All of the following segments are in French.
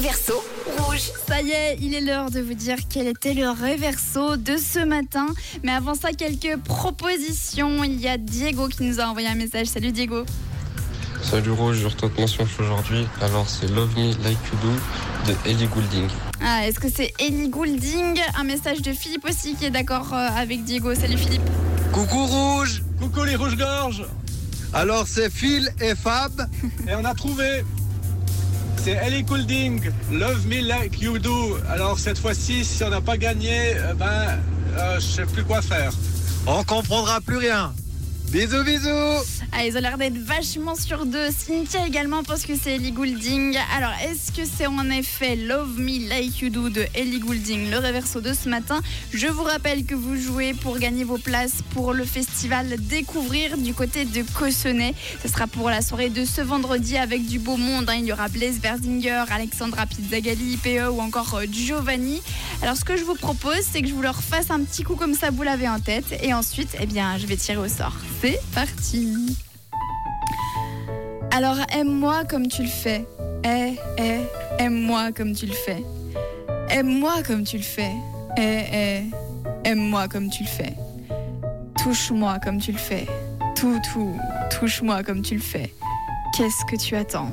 réverso rouge. Ça y est, il est l'heure de vous dire quel était le réverso de ce matin. Mais avant ça, quelques propositions. Il y a Diego qui nous a envoyé un message. Salut Diego. Salut Rouge, je retourne mention aujourd'hui. Alors c'est Love Me Like You Do de Ellie Goulding. Ah, est-ce que c'est Ellie Goulding? Un message de Philippe aussi qui est d'accord euh, avec Diego. Salut Philippe. Coucou Rouge Coucou les rouges-gorges Alors c'est Phil et Fab Et on a trouvé C'est Ellie Goulding, Love Me Like You Do. Alors cette fois-ci, si on n'a pas gagné, euh, ben, euh, je sais plus quoi faire. On comprendra plus rien Bisous bisous Ah, ils ont l'air d'être vachement sur deux. Cynthia également pense que c'est Ellie Goulding. Alors, est-ce que c'est en effet Love Me Like You Do de Ellie Goulding, le réverso de ce matin? Je vous rappelle que vous jouez pour gagner vos places pour le festival Découvrir du côté de Cossonay. Ce sera pour la soirée de ce vendredi avec du beau monde. hein. Il y aura Blaise Berzinger, Alexandra Pizzagalli, PE ou encore euh, Giovanni. Alors, ce que je vous propose, c'est que je vous leur fasse un petit coup comme ça, vous l'avez en tête. Et ensuite, eh bien, je vais tirer au sort. C'est parti alors aime-moi comme tu le fais. Eh, eh, aime-moi comme tu le fais. Aime-moi comme tu le fais. Eh, eh, aime-moi comme tu le fais. Touche-moi comme tu le fais. Tout, tout, touche-moi comme tu le fais. Qu'est-ce que tu attends?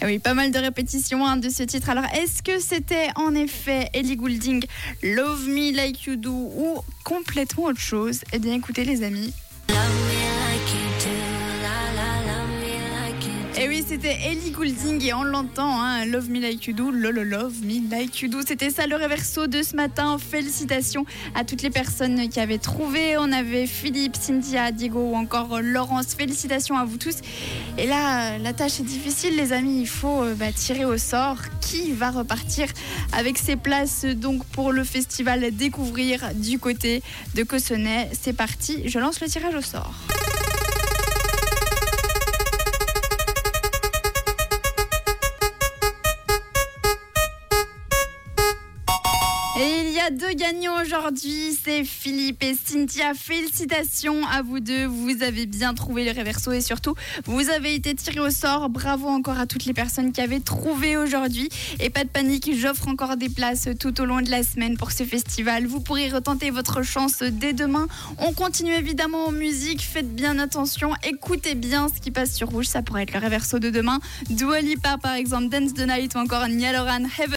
Eh oui, pas mal de répétitions hein, de ce titre. Alors, est-ce que c'était en effet Ellie Goulding, Love Me Like You Do ou complètement autre chose? Eh bien, écoutez, les amis. Et oui, c'était Ellie Goulding et on l'entend, hein, Love Me Like You Do, lolo Love Me Like You Do. C'était ça le réverso de ce matin. Félicitations à toutes les personnes qui avaient trouvé. On avait Philippe, Cynthia, Diego ou encore Laurence. Félicitations à vous tous. Et là, la tâche est difficile, les amis. Il faut euh, bah, tirer au sort qui va repartir avec ses places donc pour le festival Découvrir du côté de Cossonay? C'est parti, je lance le tirage au sort. Deux gagnants aujourd'hui, c'est Philippe et Cynthia. Félicitations à vous deux, vous avez bien trouvé le réverso et surtout, vous avez été tirés au sort. Bravo encore à toutes les personnes qui avaient trouvé aujourd'hui. Et pas de panique, j'offre encore des places tout au long de la semaine pour ce festival. Vous pourrez retenter votre chance dès demain. On continue évidemment en musique, faites bien attention, écoutez bien ce qui passe sur Rouge, ça pourrait être le réverso de demain. Dua Lipa par exemple, Dance the Night ou encore Nialoran Heaven.